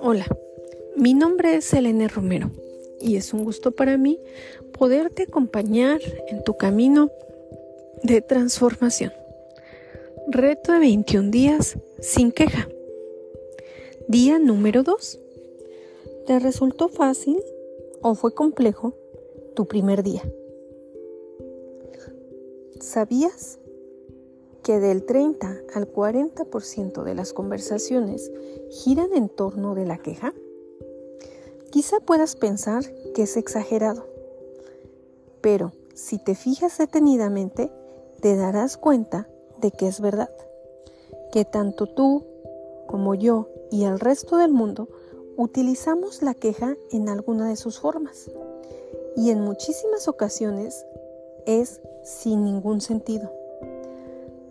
Hola, mi nombre es Elena Romero y es un gusto para mí poderte acompañar en tu camino de transformación. Reto de 21 días sin queja. Día número 2. ¿Te resultó fácil o fue complejo tu primer día? ¿Sabías que del 30 al 40% de las conversaciones giran en torno de la queja? Quizá puedas pensar que es exagerado, pero si te fijas detenidamente, te darás cuenta de que es verdad, que tanto tú como yo y el resto del mundo utilizamos la queja en alguna de sus formas y en muchísimas ocasiones es sin ningún sentido.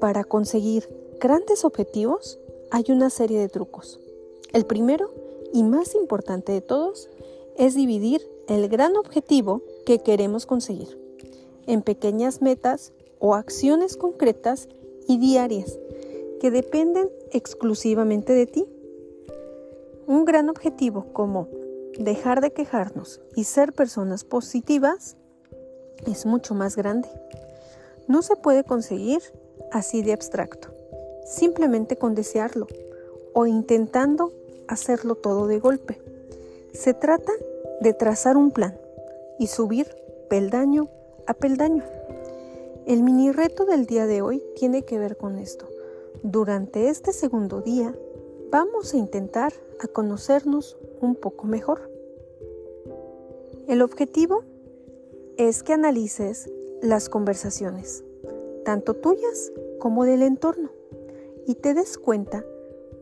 Para conseguir grandes objetivos hay una serie de trucos. El primero y más importante de todos es dividir el gran objetivo que queremos conseguir en pequeñas metas o acciones concretas y diarias que dependen exclusivamente de ti. Un gran objetivo como dejar de quejarnos y ser personas positivas es mucho más grande. No se puede conseguir así de abstracto, simplemente con desearlo o intentando hacerlo todo de golpe. Se trata de trazar un plan y subir peldaño a peldaño. El mini reto del día de hoy tiene que ver con esto. Durante este segundo día vamos a intentar a conocernos un poco mejor. El objetivo es que analices las conversaciones, tanto tuyas como del entorno y te des cuenta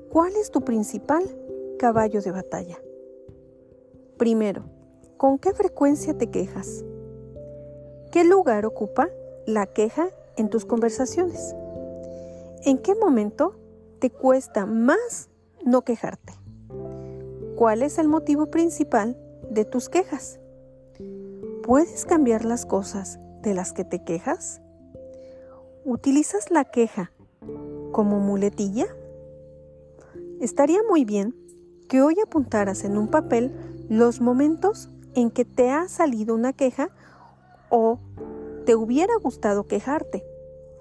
cuál es tu principal caballo de batalla. Primero, ¿con qué frecuencia te quejas? ¿Qué lugar ocupa la queja en tus conversaciones? ¿En qué momento te cuesta más no quejarte? ¿Cuál es el motivo principal de tus quejas? ¿Puedes cambiar las cosas de las que te quejas? ¿Utilizas la queja como muletilla? Estaría muy bien que hoy apuntaras en un papel los momentos en que te ha salido una queja o te hubiera gustado quejarte.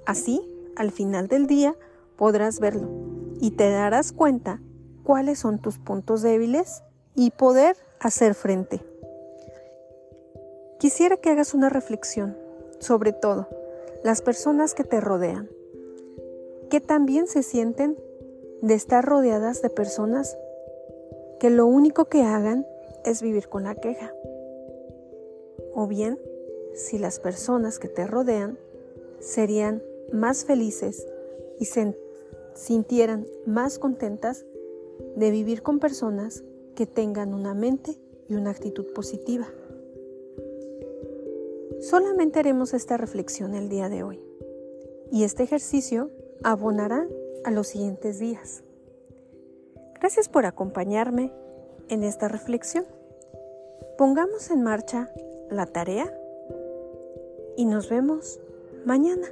Así, al final del día, podrás verlo y te darás cuenta cuáles son tus puntos débiles y poder hacer frente. Quisiera que hagas una reflexión sobre todo las personas que te rodean, que también se sienten de estar rodeadas de personas que lo único que hagan es vivir con la queja. O bien, si las personas que te rodean serían más felices y se sintieran más contentas de vivir con personas que tengan una mente y una actitud positiva. Solamente haremos esta reflexión el día de hoy y este ejercicio abonará a los siguientes días. Gracias por acompañarme en esta reflexión. Pongamos en marcha la tarea y nos vemos mañana.